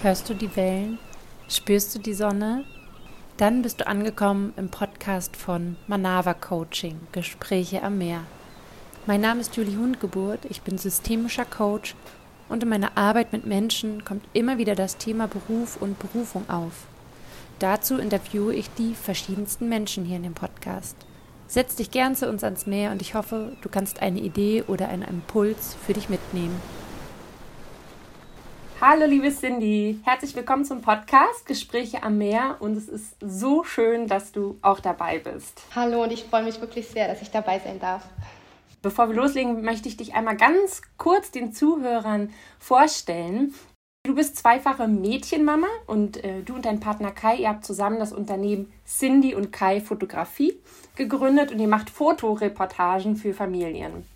Hörst du die Wellen? Spürst du die Sonne? Dann bist du angekommen im Podcast von Manava Coaching, Gespräche am Meer. Mein Name ist Julie Hundgeburt, ich bin systemischer Coach und in meiner Arbeit mit Menschen kommt immer wieder das Thema Beruf und Berufung auf. Dazu interviewe ich die verschiedensten Menschen hier in dem Podcast. Setz dich gern zu uns ans Meer und ich hoffe, du kannst eine Idee oder einen Impuls für dich mitnehmen. Hallo liebe Cindy, herzlich willkommen zum Podcast Gespräche am Meer und es ist so schön, dass du auch dabei bist. Hallo und ich freue mich wirklich sehr, dass ich dabei sein darf. Bevor wir loslegen, möchte ich dich einmal ganz kurz den Zuhörern vorstellen. Du bist zweifache Mädchenmama und äh, du und dein Partner Kai, ihr habt zusammen das Unternehmen Cindy und Kai Fotografie gegründet und ihr macht Fotoreportagen für Familien.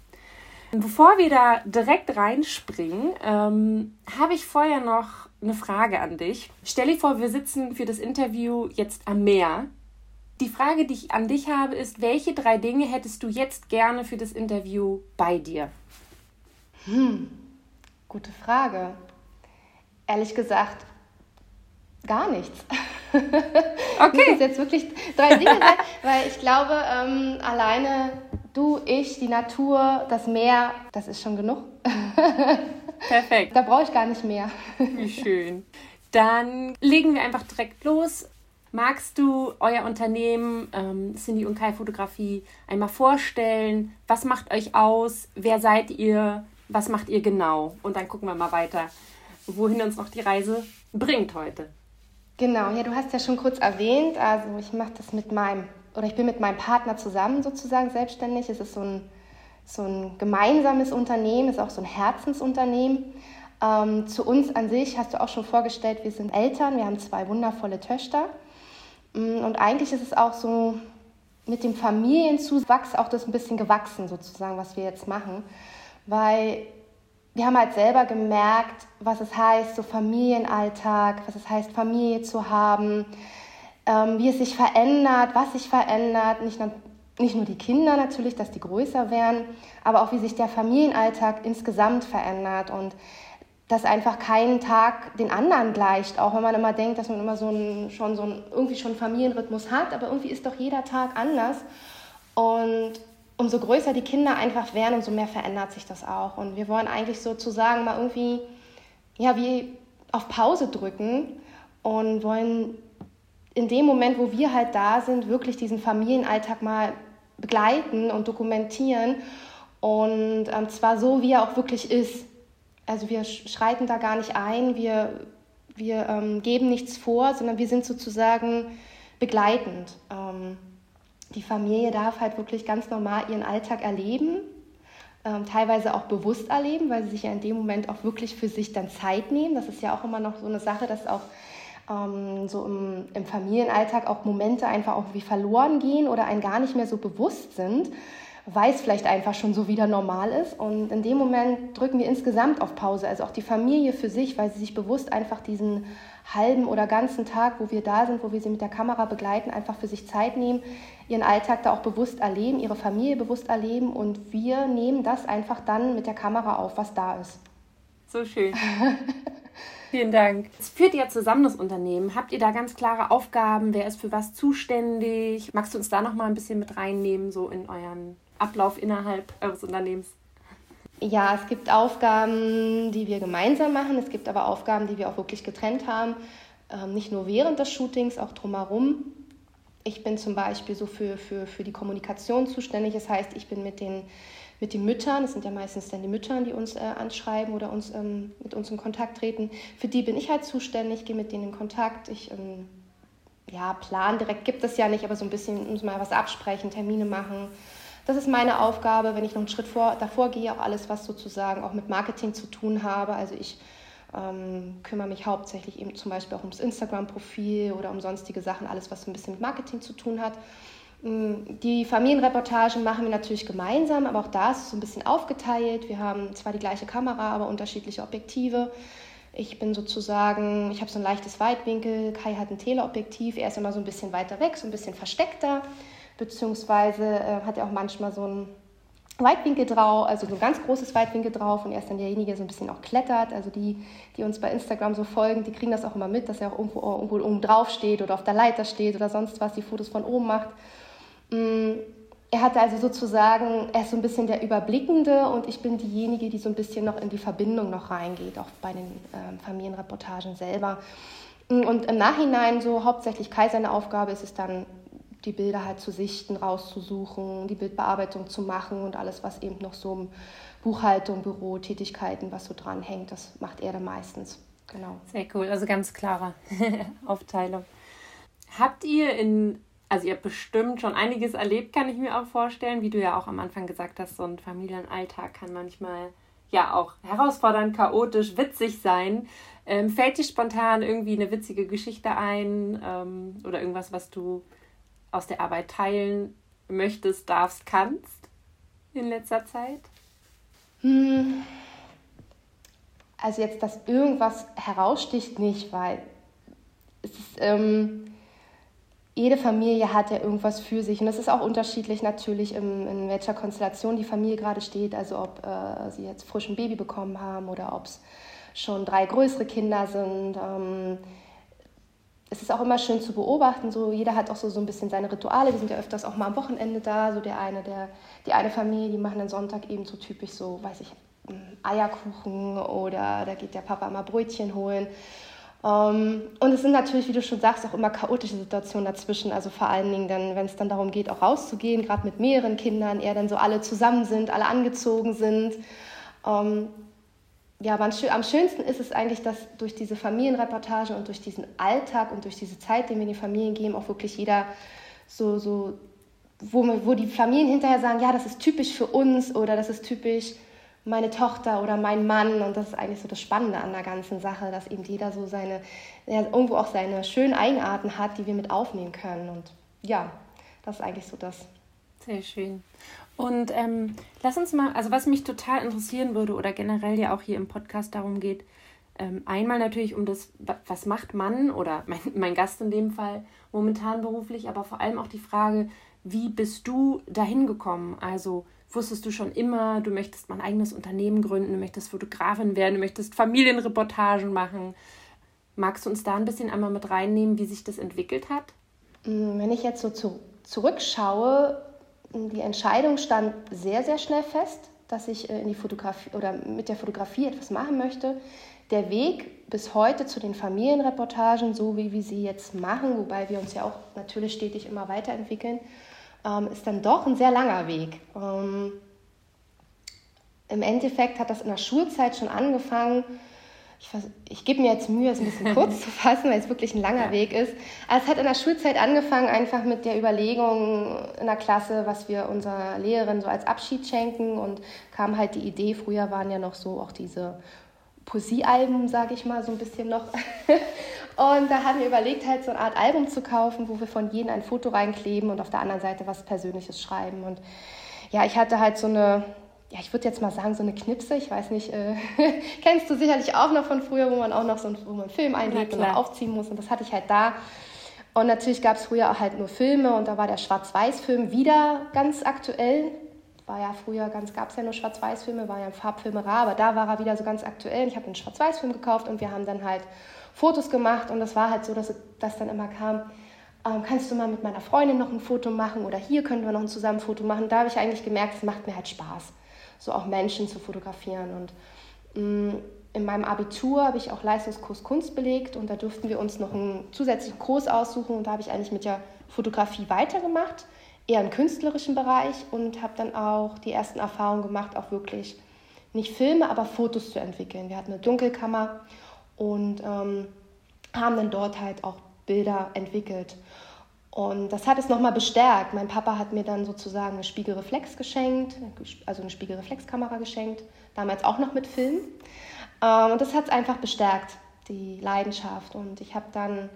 Bevor wir da direkt reinspringen, ähm, habe ich vorher noch eine Frage an dich. Stell dir vor, wir sitzen für das Interview jetzt am Meer. Die Frage, die ich an dich habe, ist, welche drei Dinge hättest du jetzt gerne für das Interview bei dir? Hm, gute Frage. Ehrlich gesagt, gar nichts. Okay. Das jetzt wirklich drei Dinge sein, weil ich glaube, ähm, alleine du, ich, die Natur, das Meer, das ist schon genug. Perfekt. Da brauche ich gar nicht mehr. Wie schön. Dann legen wir einfach direkt los. Magst du euer Unternehmen ähm, Cindy und Kai Fotografie einmal vorstellen? Was macht euch aus? Wer seid ihr? Was macht ihr genau? Und dann gucken wir mal weiter, wohin uns noch die Reise bringt heute. Genau, ja, du hast ja schon kurz erwähnt, also ich mache das mit meinem oder ich bin mit meinem Partner zusammen sozusagen selbstständig. Es ist so ein, so ein gemeinsames Unternehmen, ist auch so ein Herzensunternehmen. Ähm, zu uns an sich hast du auch schon vorgestellt, wir sind Eltern, wir haben zwei wundervolle Töchter. Mm, und eigentlich ist es auch so mit dem Familienzuwachs auch das ein bisschen gewachsen sozusagen, was wir jetzt machen. Weil wir haben halt selber gemerkt, was es heißt, so Familienalltag, was es heißt, Familie zu haben, ähm, wie es sich verändert, was sich verändert, nicht nur, nicht nur die Kinder natürlich, dass die größer werden, aber auch wie sich der Familienalltag insgesamt verändert und dass einfach kein Tag den anderen gleicht, auch wenn man immer denkt, dass man immer so ein, schon so ein, irgendwie schon einen Familienrhythmus hat, aber irgendwie ist doch jeder Tag anders. Und umso größer die Kinder einfach werden, umso mehr verändert sich das auch. Und wir wollen eigentlich sozusagen mal irgendwie, ja, wie auf Pause drücken und wollen in dem Moment, wo wir halt da sind, wirklich diesen Familienalltag mal begleiten und dokumentieren. Und ähm, zwar so, wie er auch wirklich ist. Also wir schreiten da gar nicht ein, wir, wir ähm, geben nichts vor, sondern wir sind sozusagen begleitend. Ähm, die Familie darf halt wirklich ganz normal ihren Alltag erleben, ähm, teilweise auch bewusst erleben, weil sie sich ja in dem Moment auch wirklich für sich dann Zeit nehmen. Das ist ja auch immer noch so eine Sache, dass auch ähm, so im, im Familienalltag auch Momente einfach auch wie verloren gehen oder einen gar nicht mehr so bewusst sind, weil es vielleicht einfach schon so wieder normal ist. Und in dem Moment drücken wir insgesamt auf Pause, also auch die Familie für sich, weil sie sich bewusst einfach diesen halben oder ganzen Tag, wo wir da sind, wo wir sie mit der Kamera begleiten, einfach für sich Zeit nehmen, ihren Alltag da auch bewusst erleben, ihre Familie bewusst erleben und wir nehmen das einfach dann mit der Kamera auf, was da ist. So schön. Vielen Dank. Es führt ja zusammen das Unternehmen. Habt ihr da ganz klare Aufgaben? Wer ist für was zuständig? Magst du uns da noch mal ein bisschen mit reinnehmen, so in euren Ablauf innerhalb eures Unternehmens? Ja, es gibt Aufgaben, die wir gemeinsam machen. Es gibt aber Aufgaben, die wir auch wirklich getrennt haben. Ähm, nicht nur während des Shootings, auch drumherum. Ich bin zum Beispiel so für, für, für die Kommunikation zuständig. Das heißt, ich bin mit den mit den Müttern, das sind ja meistens dann die Mütter, die uns äh, anschreiben oder uns, ähm, mit uns in Kontakt treten, für die bin ich halt zuständig, gehe mit denen in Kontakt. Ich, ähm, ja, Plan direkt gibt es ja nicht, aber so ein bisschen muss mal was absprechen, Termine machen. Das ist meine Aufgabe, wenn ich noch einen Schritt vor, davor gehe, auch alles, was sozusagen auch mit Marketing zu tun habe. Also ich ähm, kümmere mich hauptsächlich eben zum Beispiel auch ums Instagram-Profil oder um sonstige Sachen, alles, was ein bisschen mit Marketing zu tun hat. Mm, die Familienreportagen machen wir natürlich gemeinsam, aber auch da ist es so ein bisschen aufgeteilt. Wir haben zwar die gleiche Kamera, aber unterschiedliche Objektive. Ich bin sozusagen, ich habe so ein leichtes Weitwinkel, Kai hat ein Teleobjektiv, er ist immer so ein bisschen weiter weg, so ein bisschen versteckter, beziehungsweise äh, hat er auch manchmal so ein Weitwinkel drauf, also so ein ganz großes Weitwinkel drauf und er ist dann derjenige, der so ein bisschen auch klettert. Also die, die uns bei Instagram so folgen, die kriegen das auch immer mit, dass er auch irgendwo, irgendwo oben drauf steht oder auf der Leiter steht oder sonst was, die Fotos von oben macht. Mm, er hatte also sozusagen, er ist so ein bisschen der Überblickende und ich bin diejenige, die so ein bisschen noch in die Verbindung noch reingeht, auch bei den ähm, Familienreportagen selber. Mm, und im Nachhinein so hauptsächlich Kai seine Aufgabe ist es dann, die Bilder halt zu sichten, rauszusuchen, die Bildbearbeitung zu machen und alles, was eben noch so Buchhaltung, Büro, Tätigkeiten, was so dranhängt, das macht er dann meistens. Genau. Sehr cool, also ganz klare Aufteilung. Habt ihr in, also ihr habt bestimmt schon einiges erlebt, kann ich mir auch vorstellen, wie du ja auch am Anfang gesagt hast, so ein Familienalltag kann manchmal ja auch herausfordernd, chaotisch, witzig sein. Ähm, fällt dir spontan irgendwie eine witzige Geschichte ein ähm, oder irgendwas, was du aus der Arbeit teilen möchtest, darfst, kannst in letzter Zeit? Hm. Also jetzt, dass irgendwas heraussticht, nicht, weil es ist, ähm, jede Familie hat ja irgendwas für sich und es ist auch unterschiedlich natürlich, in, in welcher Konstellation die Familie gerade steht, also ob äh, sie jetzt frisch ein Baby bekommen haben oder ob es schon drei größere Kinder sind. Ähm, es ist auch immer schön zu beobachten, so jeder hat auch so, so ein bisschen seine Rituale. Wir sind ja öfters auch mal am Wochenende da, so der eine, der, die eine Familie, die machen dann Sonntag eben so typisch so, weiß ich, Eierkuchen oder da geht der Papa mal Brötchen holen. Ähm, und es sind natürlich, wie du schon sagst, auch immer chaotische Situationen dazwischen. Also vor allen Dingen dann, wenn es dann darum geht, auch rauszugehen, gerade mit mehreren Kindern, eher dann so alle zusammen sind, alle angezogen sind. Ähm, ja, aber am schönsten ist es eigentlich, dass durch diese Familienreportage und durch diesen Alltag und durch diese Zeit, den wir den Familien geben, auch wirklich jeder so, so wo, wo die Familien hinterher sagen, ja, das ist typisch für uns oder das ist typisch meine Tochter oder mein Mann. Und das ist eigentlich so das Spannende an der ganzen Sache, dass eben jeder so seine, ja, irgendwo auch seine schönen Eigenarten hat, die wir mit aufnehmen können. Und ja, das ist eigentlich so das. Sehr schön. Und ähm, lass uns mal, also was mich total interessieren würde oder generell ja auch hier im Podcast darum geht, ähm, einmal natürlich um das, was macht man oder mein, mein Gast in dem Fall momentan beruflich, aber vor allem auch die Frage, wie bist du dahin gekommen? Also wusstest du schon immer, du möchtest mal ein eigenes Unternehmen gründen, du möchtest Fotografin werden, du möchtest Familienreportagen machen. Magst du uns da ein bisschen einmal mit reinnehmen, wie sich das entwickelt hat? Mm, wenn ich jetzt so zu, zurückschaue, die Entscheidung stand sehr, sehr schnell fest, dass ich äh, in die Fotografie oder mit der Fotografie etwas machen möchte. Der Weg bis heute zu den Familienreportagen, so wie wir sie jetzt machen, wobei wir uns ja auch natürlich stetig immer weiterentwickeln, ähm, ist dann doch ein sehr langer Weg. Ähm, Im Endeffekt hat das in der Schulzeit schon angefangen, ich, ich gebe mir jetzt Mühe, es ein bisschen kurz zu fassen, weil es wirklich ein langer ja. Weg ist. Aber es hat in der Schulzeit angefangen, einfach mit der Überlegung in der Klasse, was wir unserer Lehrerin so als Abschied schenken und kam halt die Idee, früher waren ja noch so auch diese Poesiealben, sage ich mal, so ein bisschen noch. und da haben wir überlegt, halt so eine Art Album zu kaufen, wo wir von jedem ein Foto reinkleben und auf der anderen Seite was Persönliches schreiben. Und ja, ich hatte halt so eine ja, ich würde jetzt mal sagen, so eine Knipse, ich weiß nicht, äh, kennst du sicherlich auch noch von früher, wo man auch noch so einen, wo man einen Film einlegt und aufziehen muss. Und das hatte ich halt da. Und natürlich gab es früher auch halt nur Filme und da war der Schwarz-Weiß-Film wieder ganz aktuell. War ja früher ganz, gab es ja nur Schwarz-Weiß-Filme, war ja ein Farbfilme rar, aber da war er wieder so ganz aktuell. Ich habe einen Schwarz-Weiß-Film gekauft und wir haben dann halt Fotos gemacht und das war halt so, dass das dann immer kam, ähm, kannst du mal mit meiner Freundin noch ein Foto machen oder hier können wir noch ein zusammen Foto machen. Da habe ich eigentlich gemerkt, es macht mir halt Spaß so auch Menschen zu fotografieren. Und mh, mm, in meinem Abitur habe ich auch Leistungskurs Kunst belegt und da durften wir uns noch einen zusätzlichen Kurs aussuchen und da habe ich eigentlich mit der Fotografie weitergemacht, eher im künstlerischen Bereich und habe dann auch die ersten Erfahrungen gemacht, auch wirklich nicht Filme, aber Fotos zu entwickeln. Wir hatten eine Dunkelkammer und ähm, haben dann dort halt auch Bilder entwickelt. Und das hat es nochmal bestärkt. Mein Papa hat mir dann sozusagen eine Spiegelreflex geschenkt, also eine Spiegelreflexkamera geschenkt, damals auch noch mit Film. Ähm, und das hat es einfach bestärkt, die Leidenschaft. Und ich habe dann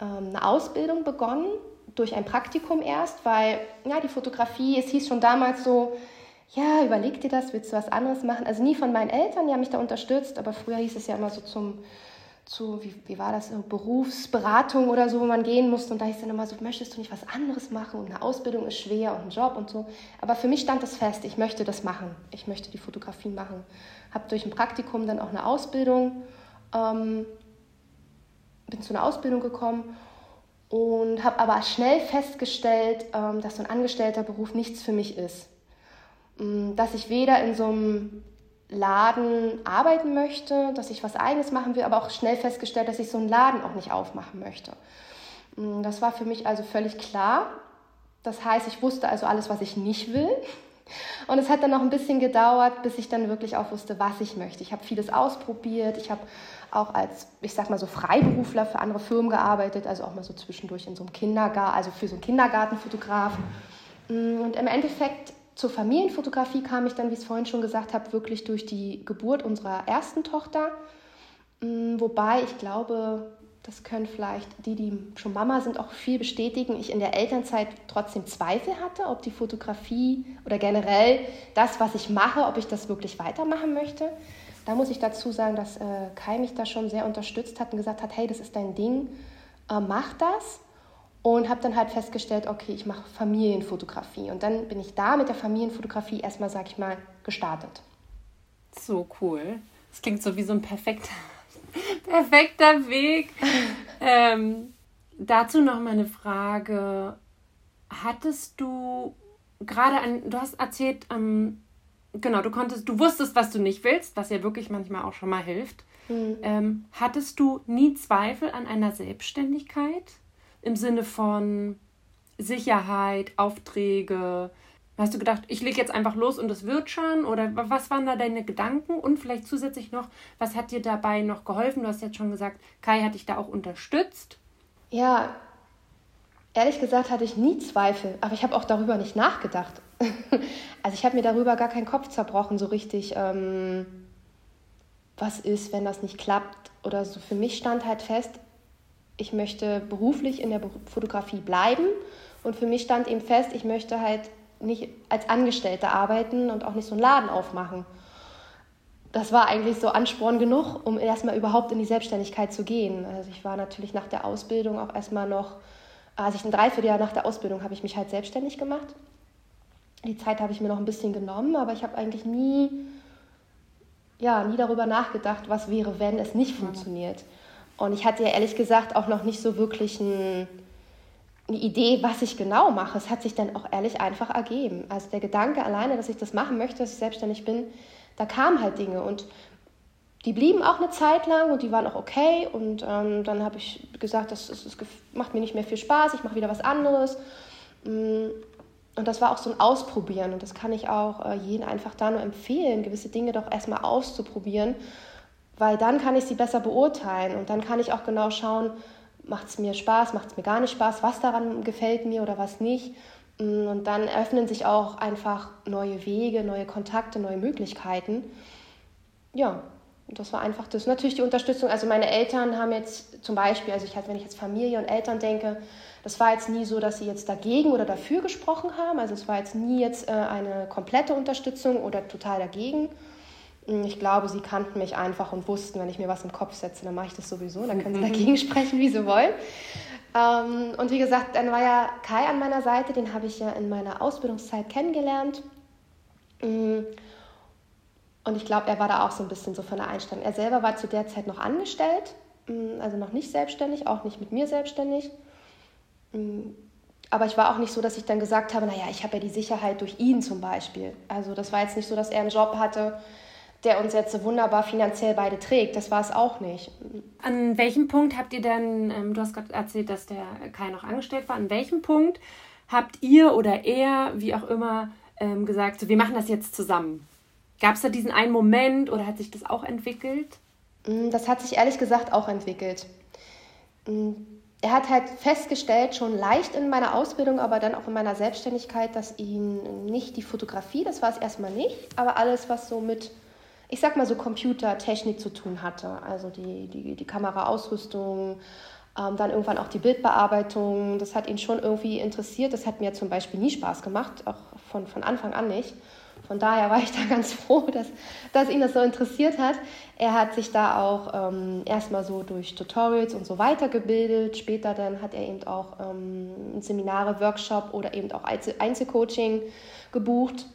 ähm, eine Ausbildung begonnen, durch ein Praktikum erst, weil ja, die Fotografie, es hieß schon damals so, ja, überleg dir das, willst du was anderes machen? Also nie von meinen Eltern, die haben mich da unterstützt, aber früher hieß es ja immer so zum zu, wie, wie war das, Berufsberatung oder so, wo man gehen musste. Und da hieß dann immer so, möchtest du nicht was anderes machen? Und eine Ausbildung ist schwer und ein Job und so. Aber für mich stand das fest, ich möchte das machen. Ich möchte die Fotografie machen. Habe durch ein Praktikum dann auch eine Ausbildung, ähm, bin zu einer Ausbildung gekommen und habe aber schnell festgestellt, ähm, dass so ein angestellter Beruf nichts für mich ist. Ähm, dass ich weder in so einem Laden arbeiten möchte, dass ich was eigenes machen will, aber auch schnell festgestellt, dass ich so einen Laden auch nicht aufmachen möchte. Mm, das war für mich also völlig klar. Das heißt, ich wusste also alles, was ich nicht will. Und es hat dann noch ein bisschen gedauert, bis ich dann wirklich auch wusste, was ich möchte. Ich habe vieles ausprobiert. Ich habe auch als, ich sag mal so Freiberufler für andere Firmen gearbeitet, also auch mal so zwischendurch in so einem Kindergarten, also für so einen Kindergartenfotograf. Mm, und im Endeffekt zur Familienfotografie kam ich dann, wie ich es vorhin schon gesagt habe, wirklich durch die Geburt unserer ersten Tochter. Mm, wobei ich glaube, das können vielleicht die, die schon Mama sind, auch viel bestätigen. Ich in der Elternzeit trotzdem Zweifel hatte, ob die Fotografie oder generell das, was ich mache, ob ich das wirklich weitermachen möchte. Da muss ich dazu sagen, dass äh, Kai mich da schon sehr unterstützt hat und gesagt hat, hey, das ist dein Ding, äh, mach das. Und habe dann halt festgestellt, okay, ich mache Familienfotografie. Und dann bin ich da mit der Familienfotografie erstmal, sag ich mal, gestartet. So cool. Das klingt so wie so ein perfekter, perfekter Weg. ähm, dazu noch mal eine Frage. Hattest du gerade an, du hast erzählt, ähm, genau, du konntest, du wusstest, was du nicht willst, was ja wirklich manchmal auch schon mal hilft. Mhm. Ähm, hattest du nie Zweifel an einer Selbstständigkeit? Im Sinne von Sicherheit, Aufträge? Hast du gedacht, ich lege jetzt einfach los und es wird schon? Oder was waren da deine Gedanken? Und vielleicht zusätzlich noch, was hat dir dabei noch geholfen? Du hast jetzt schon gesagt, Kai hat dich da auch unterstützt. Ja, ehrlich gesagt hatte ich nie Zweifel, aber ich habe auch darüber nicht nachgedacht. also ich habe mir darüber gar keinen Kopf zerbrochen, so richtig, ähm, was ist, wenn das nicht klappt oder so. Für mich stand halt fest, ich möchte beruflich in der Fotografie bleiben. Und für mich stand eben fest, ich möchte halt nicht als Angestellte arbeiten und auch nicht so einen Laden aufmachen. Das war eigentlich so Ansporn genug, um erstmal überhaupt in die Selbstständigkeit zu gehen. Also ich war natürlich nach der Ausbildung auch erstmal noch, also ich ein Dreivierteljahr nach der Ausbildung habe ich mich halt selbstständig gemacht. Die Zeit habe ich mir noch ein bisschen genommen, aber ich habe eigentlich nie, ja, nie darüber nachgedacht, was wäre, wenn es nicht funktioniert. Und ich hatte ja ehrlich gesagt auch noch nicht so wirklich ein, eine Idee, was ich genau mache. Es hat sich dann auch ehrlich einfach ergeben. Also der Gedanke alleine, dass ich das machen möchte, dass ich selbstständig bin, da kamen halt Dinge. Und die blieben auch eine Zeit lang und die waren auch okay. Und ähm, dann habe ich gesagt, das, das, das, macht mir nicht mehr viel Spaß, ich mache wieder was anderes. Mm, und das war auch so ein Ausprobieren. Und das kann ich auch äh, jedem einfach da nur empfehlen, gewisse Dinge doch erstmal auszuprobieren weil dann kann ich sie besser beurteilen und dann kann ich auch genau schauen, macht es mir Spaß, macht es mir gar nicht Spaß, was daran gefällt mir oder was nicht. Mm, und dann öffnen sich auch einfach neue Wege, neue Kontakte, neue Möglichkeiten. Ja, das war einfach das. Natürlich die Unterstützung. Also meine Eltern haben jetzt zum Beispiel, also ich halt, wenn ich jetzt Familie und Eltern denke, das war jetzt nie so, dass sie jetzt dagegen oder dafür gesprochen haben. Also es war jetzt nie jetzt äh, eine komplette Unterstützung oder total dagegen, ich glaube, sie kannten mich einfach und wussten, wenn ich mir was im Kopf setze, dann mache ich das sowieso. Dann können sie dagegen sprechen, wie sie wollen. Ähm, und wie gesagt, dann war ja Kai an meiner Seite, den habe ich ja in meiner Ausbildungszeit kennengelernt. Hm, und ich glaube, er war da auch so ein bisschen so von der Einstellung. Er selber war zu der Zeit noch angestellt, hm, also noch nicht selbstständig, auch nicht mit mir selbstständig. Aber ich war auch nicht so, dass ich dann gesagt habe, naja, ich habe ja die Sicherheit durch ihn zum Beispiel. Also das war jetzt nicht so, dass er einen Job hatte, der uns jetzt so wunderbar finanziell beide trägt. Das war es auch nicht. An welchem Punkt habt ihr denn, ähm, du hast gerade erzählt, dass der Kai noch angestellt war, an welchem Punkt habt ihr oder er, wie auch immer, ähm, gesagt, so, wir machen das jetzt zusammen? Gab es da diesen einen Moment oder hat sich das auch entwickelt? Mm, das hat sich ehrlich gesagt auch entwickelt. Mm, er hat halt festgestellt, schon leicht in meiner Ausbildung, aber dann auch in meiner Selbstständigkeit, dass ihn nicht die Fotografie, das war es erstmal nicht, aber alles, was so mit ich sag mal so Computertechnik zu tun hatte. Also die, die, die Kameraausrüstung, ähm, dann irgendwann auch die Bildbearbeitung. Das hat ihn schon irgendwie interessiert. Das hat mir zum Beispiel nie Spaß gemacht, auch von, von Anfang an nicht. von daher war ich da ganz froh, dass, dass ihn das so interessiert hat. Er hat sich da auch ähm, erstmal so durch Tutorials und so weitergebildet. Später dann hat er eben auch ähm, Seminare, Workshop oder eben auch Einzelcoaching gebucht.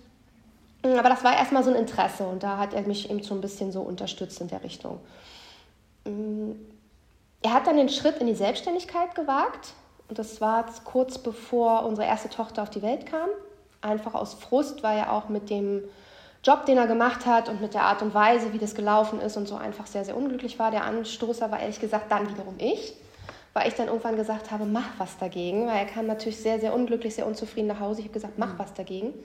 Aber das war erstmal so ein Interesse und da hat er mich eben so ein bisschen so unterstützt in der Richtung. Er hat dann den Schritt in die Selbstständigkeit gewagt und das war kurz bevor unsere erste Tochter auf die Welt kam. Einfach aus Frust, weil er auch mit dem Job, den er gemacht hat und mit der Art und Weise, wie das gelaufen ist und so einfach sehr, sehr unglücklich war. Der Anstoßer war ehrlich gesagt dann wiederum ich, weil ich dann irgendwann gesagt habe, mach was dagegen, weil er kam natürlich sehr, sehr unglücklich, sehr unzufrieden nach Hause. Ich habe gesagt, mach was dagegen.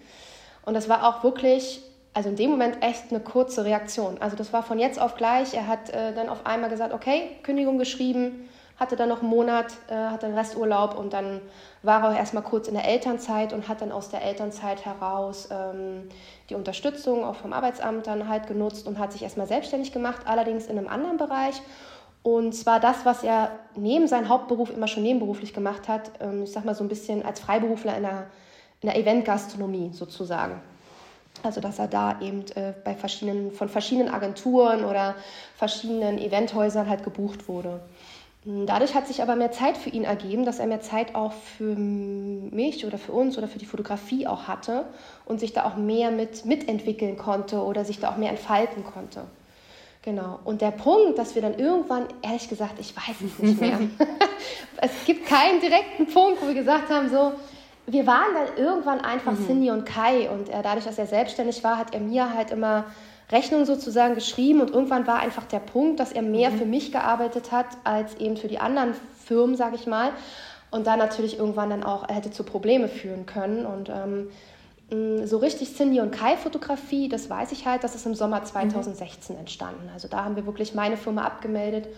Und das war auch wirklich, also in dem Moment echt eine kurze Reaktion. Also das war von jetzt auf gleich. Er hat äh, dann auf einmal gesagt, okay, Kündigung geschrieben, hatte dann noch einen Monat, äh, hatte den Resturlaub und dann war er erstmal kurz in der Elternzeit und hat dann aus der Elternzeit heraus ähm, die Unterstützung auch vom Arbeitsamt dann halt genutzt und hat sich erstmal selbstständig gemacht, allerdings in einem anderen Bereich. Und zwar das, was er neben seinem Hauptberuf immer schon nebenberuflich gemacht hat, ähm, ich sag mal so ein bisschen als Freiberufler in der in der Eventgastronomie sozusagen. Also dass er da eben äh, bei verschiedenen, von verschiedenen Agenturen oder verschiedenen Eventhäusern halt gebucht wurde. Hm, dadurch hat sich aber mehr Zeit für ihn ergeben, dass er mehr Zeit auch für mich oder für uns oder für die Fotografie auch hatte und sich da auch mehr mit mitentwickeln konnte oder sich da auch mehr entfalten konnte. Genau. Und der Punkt, dass wir dann irgendwann, ehrlich gesagt, ich weiß es nicht mehr. es gibt keinen direkten Punkt, wo wir gesagt haben, so, wir waren dann irgendwann einfach mhm. Cindy und Kai und er, dadurch, dass er selbstständig war, hat er mir halt immer Rechnungen sozusagen geschrieben und irgendwann war einfach der Punkt, dass er mehr mhm. für mich gearbeitet hat als eben für die anderen Firmen, sage ich mal. Und da natürlich irgendwann dann auch, er hätte zu Probleme führen können und ähm, mm, so richtig Cindy und Kai Fotografie, das weiß ich halt, das ist im Sommer 2016 mhm. entstanden. Also da haben wir wirklich meine Firma abgemeldet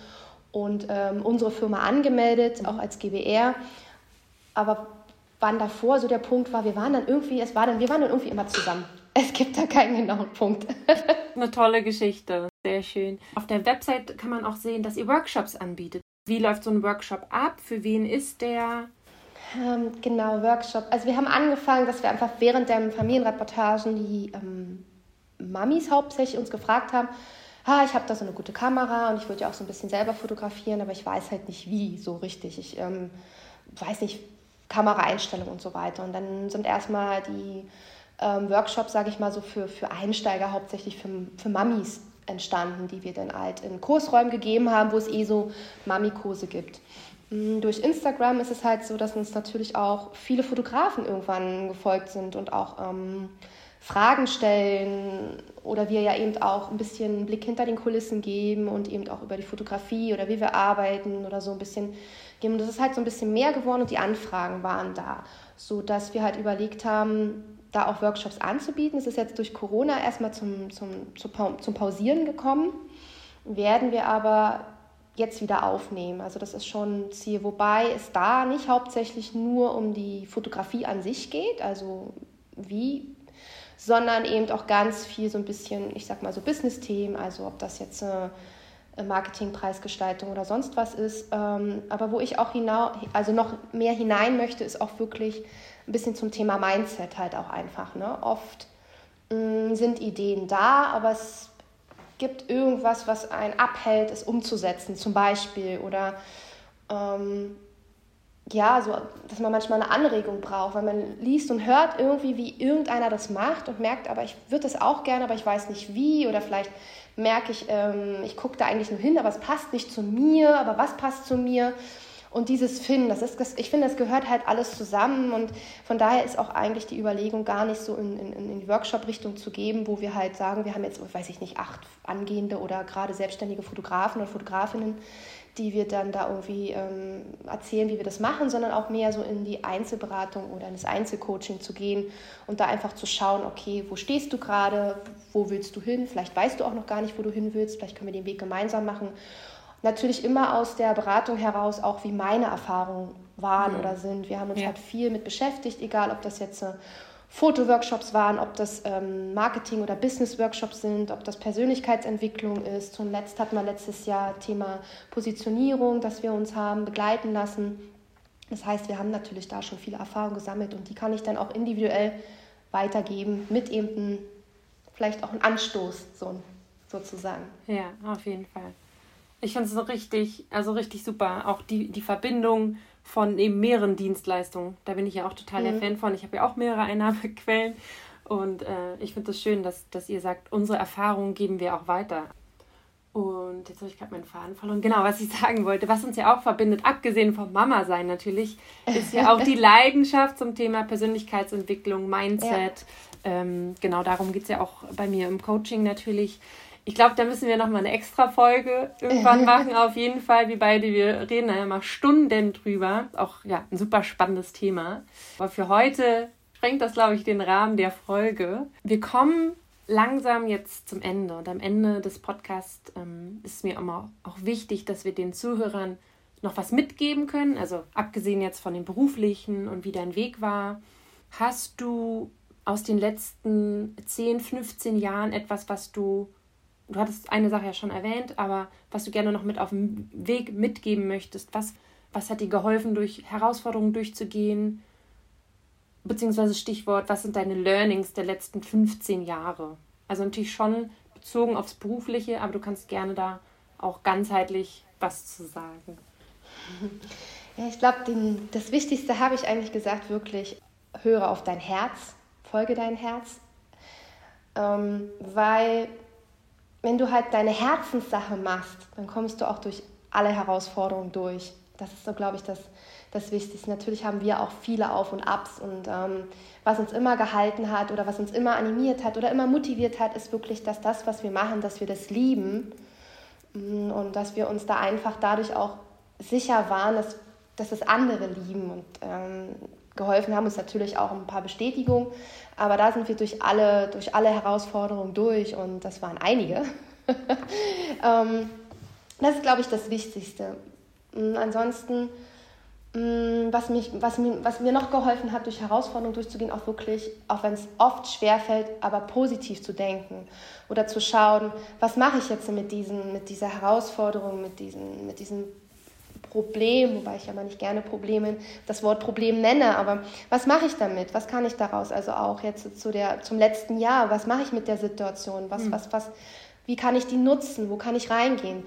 und ähm, unsere Firma angemeldet, mhm. auch als GBR. Aber wann davor so der Punkt war, wir waren dann irgendwie, es war dann, wir waren dann irgendwie immer zusammen. Es gibt da keinen genauen Punkt. Eine tolle Geschichte, sehr schön. Auf der Website kann man auch sehen, dass ihr Workshops anbietet. Wie läuft so ein Workshop ab? Für wen ist der? Ähm, genau, Workshop. Also wir haben angefangen, dass wir einfach während der Familienreportagen die ähm, Mamis hauptsächlich uns gefragt haben, ah, ich habe da so eine gute Kamera und ich würde ja auch so ein bisschen selber fotografieren, aber ich weiß halt nicht wie so richtig. Ich ähm, weiß nicht, Kameraeinstellung und so weiter. Und dann sind erstmal die ähm, Workshops, sage ich mal so, für, für Einsteiger, hauptsächlich für, für Mamis entstanden, die wir dann halt in Kursräumen gegeben haben, wo es eh so Mami-Kurse gibt. Mm, durch Instagram ist es halt so, dass uns natürlich auch viele Fotografen irgendwann gefolgt sind und auch ähm, Fragen stellen oder wir ja eben auch ein bisschen einen Blick hinter den Kulissen geben und eben auch über die Fotografie oder wie wir arbeiten oder so ein bisschen geben. Und das ist halt so ein bisschen mehr geworden und die Anfragen waren da, sodass wir halt überlegt haben, da auch Workshops anzubieten. Es ist jetzt durch Corona erstmal zum, zum, zum Pausieren gekommen, werden wir aber jetzt wieder aufnehmen. Also das ist schon ein Ziel, wobei es da nicht hauptsächlich nur um die Fotografie an sich geht, also wie sondern eben auch ganz viel so ein bisschen, ich sag mal so Business-Themen, also ob das jetzt eine Marketingpreisgestaltung oder sonst was ist. Ähm, aber wo ich auch hinaus, also noch mehr hinein möchte, ist auch wirklich ein bisschen zum Thema Mindset halt auch einfach. Ne? Oft mm, sind Ideen da, aber es gibt irgendwas, was einen abhält, es umzusetzen, zum Beispiel. Oder ähm, ja, so, dass man manchmal eine Anregung braucht, weil man liest und hört irgendwie, wie irgendeiner das macht und merkt, aber ich würde das auch gerne, aber ich weiß nicht wie oder vielleicht merke ich, ähm, ich gucke da eigentlich nur hin, aber es passt nicht zu mir, aber was passt zu mir? Und dieses Finden, das ist, ich finde, das gehört halt alles zusammen und von daher ist auch eigentlich die Überlegung gar nicht so in, in, in die Workshop-Richtung zu geben, wo wir halt sagen, wir haben jetzt, weiß ich nicht, acht angehende oder gerade selbstständige Fotografen oder Fotografinnen, die wir dann da irgendwie ähm, erzählen, wie wir das machen, sondern auch mehr so in die Einzelberatung oder in das Einzelcoaching zu gehen und da einfach zu schauen, okay, wo stehst du gerade, wo willst du hin? Vielleicht weißt du auch noch gar nicht, wo du hin willst, vielleicht können wir den Weg gemeinsam machen. Natürlich immer aus der Beratung heraus, auch wie meine Erfahrungen waren mhm. oder sind. Wir haben uns ja. halt viel mit beschäftigt, egal ob das jetzt äh, Fotoworkshops waren, ob das ähm, Marketing- oder Business-Workshops sind, ob das Persönlichkeitsentwicklung ist. Zuletzt hatten wir letztes Jahr Thema Positionierung, das wir uns haben begleiten lassen. Das heißt, wir haben natürlich da schon viele Erfahrungen gesammelt und die kann ich dann auch individuell weitergeben mit eben vielleicht auch ein Anstoß, so, sozusagen. Ja, auf jeden Fall. Ich finde es so richtig, also richtig super. Auch die, die Verbindung von eben mehreren Dienstleistungen. Da bin ich ja auch total mhm. der Fan von. Ich habe ja auch mehrere Einnahmequellen. Und äh, ich finde es das schön, dass, dass ihr sagt, unsere Erfahrungen geben wir auch weiter. Und jetzt habe ich gerade meinen Faden verloren. Genau, was ich sagen wollte, was uns ja auch verbindet, abgesehen vom Mama sein natürlich, ist ja auch die Leidenschaft zum Thema Persönlichkeitsentwicklung, Mindset. Ja. Ähm, genau darum geht es ja auch bei mir im Coaching natürlich. Ich glaube, da müssen wir nochmal eine extra Folge irgendwann machen, auf jeden Fall. Wie beide, wir reden da ja mal Stunden drüber. Auch ja, ein super spannendes Thema. Aber für heute sprengt das, glaube ich, den Rahmen der Folge. Wir kommen langsam jetzt zum Ende. Und am Ende des Podcasts ähm, ist mir immer auch wichtig, dass wir den Zuhörern noch was mitgeben können. Also abgesehen jetzt von dem beruflichen und wie dein Weg war. Hast du aus den letzten 10, 15 Jahren etwas, was du, du hattest eine Sache ja schon erwähnt, aber was du gerne noch mit auf dem Weg mitgeben möchtest? Was, was hat dir geholfen, durch Herausforderungen durchzugehen? beziehungsweise Stichwort, was sind deine Learnings der letzten 15 Jahre? Also natürlich schon bezogen aufs Berufliche, aber du kannst gerne da auch ganzheitlich was zu sagen. Ja, ich glaube, das Wichtigste habe ich eigentlich gesagt, wirklich, höre auf dein Herz, folge dein Herz, ähm, weil wenn du halt deine Herzenssache machst, dann kommst du auch durch alle Herausforderungen durch. Das ist so, glaube ich, das, das Wichtigste. Natürlich haben wir auch viele Auf und Abs und ähm, was uns immer gehalten hat oder was uns immer animiert hat oder immer motiviert hat, ist wirklich, dass das, was wir machen, dass wir das lieben mm, und dass wir uns da einfach dadurch auch sicher waren, dass, dass es andere lieben und ähm, geholfen haben uns natürlich auch ein paar Bestätigungen, aber da sind wir durch alle, durch alle Herausforderungen durch und das waren einige. ähm, das ist, glaube ich, das Wichtigste. Mm, ansonsten Mm, was, mich, was, mir, was mir noch geholfen hat, durch Herausforderungen durchzugehen, auch wirklich, auch wenn es oft schwerfällt, aber positiv zu denken oder zu schauen, was mache ich jetzt mit, diesen, mit dieser Herausforderung, mit, diesen, mit diesem Problem, wobei ich aber nicht gerne Probleme, das Wort Problem nenne, aber was mache ich damit? Was kann ich daraus? Also auch jetzt zu der, zum letzten Jahr, was mache ich mit der Situation? Was, mhm. was, was, wie kann ich die nutzen? Wo kann ich reingehen?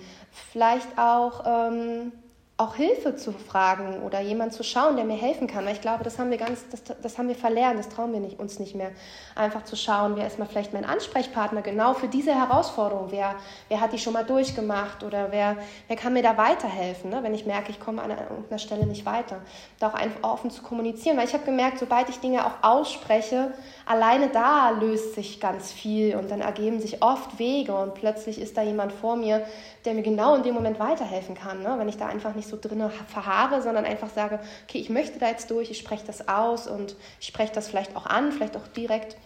Vielleicht auch... Ähm, auch Hilfe zu fragen oder jemand zu schauen, der mir helfen kann. Weil ich glaube, das haben wir ganz, das, das haben wir verlernt, das trauen wir nicht, uns nicht mehr. Einfach zu schauen, wer ist mal vielleicht mein Ansprechpartner genau für diese Herausforderung, wer, wer hat die schon mal durchgemacht oder wer, wer kann mir da weiterhelfen, ne? wenn ich merke, ich komme an irgendeiner Stelle nicht weiter. Da auch einfach offen zu kommunizieren, weil ich habe gemerkt, sobald ich Dinge auch ausspreche, alleine da löst sich ganz viel und dann ergeben sich oft Wege und plötzlich ist da jemand vor mir, der mir genau in dem Moment weiterhelfen kann. Ne? Wenn ich da einfach nicht so drin verharre, sondern einfach sage, okay, ich möchte da jetzt durch, ich spreche das aus und ich spreche das vielleicht auch an, vielleicht auch direkt.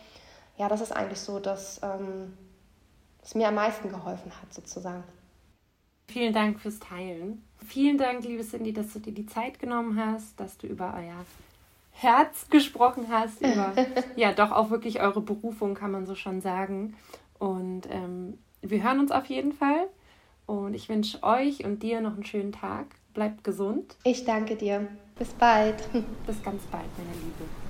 Ja, das ist eigentlich so, dass ähm, es mir am meisten geholfen hat, sozusagen. Vielen Dank fürs Teilen. Vielen Dank, liebe Cindy, dass du dir die Zeit genommen hast, dass du über euer Herz gesprochen hast, über ja doch auch wirklich eure Berufung, kann man so schon sagen. Und ähm, wir hören uns auf jeden Fall. Und ich wünsche euch und dir noch einen schönen Tag. Bleibt gesund. Ich danke dir. Bis bald. Bis ganz bald, meine Liebe.